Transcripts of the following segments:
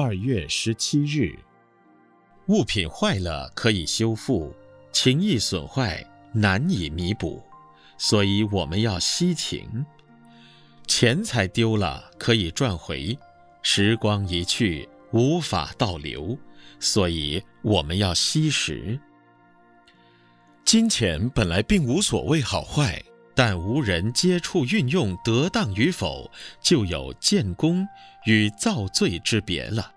二月十七日。物品坏了可以修复，情谊损坏难以弥补，所以我们要惜情。钱财丢了可以赚回，时光一去无法倒流，所以我们要惜时。金钱本来并无所谓好坏，但无人接触运用得当与否，就有建功与造罪之别了。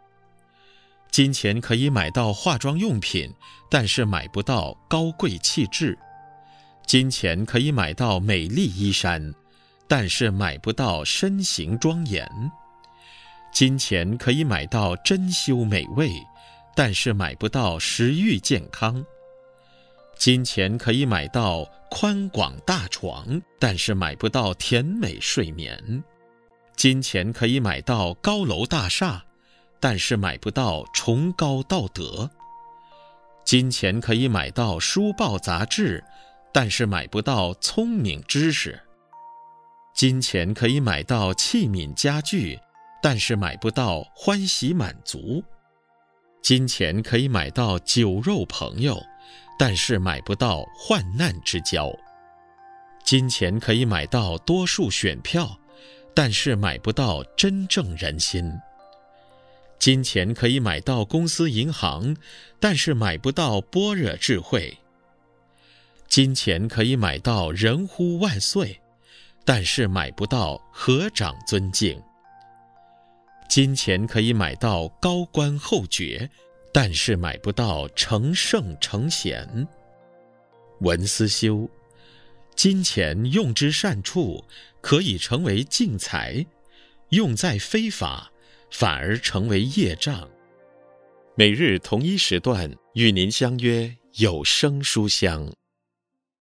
金钱可以买到化妆用品，但是买不到高贵气质；金钱可以买到美丽衣衫。但是买不到身形庄严，金钱可以买到珍馐美味，但是买不到食欲健康。金钱可以买到宽广大床，但是买不到甜美睡眠。金钱可以买到高楼大厦，但是买不到崇高道德。金钱可以买到书报杂志，但是买不到聪明知识。金钱可以买到器皿家具，但是买不到欢喜满足；金钱可以买到酒肉朋友，但是买不到患难之交；金钱可以买到多数选票，但是买不到真正人心；金钱可以买到公司银行，但是买不到般若智慧；金钱可以买到人呼万岁。但是买不到合掌尊敬，金钱可以买到高官厚爵，但是买不到成圣成贤。文思修，金钱用之善处，可以成为净财；用在非法，反而成为业障。每日同一时段与您相约有声书香。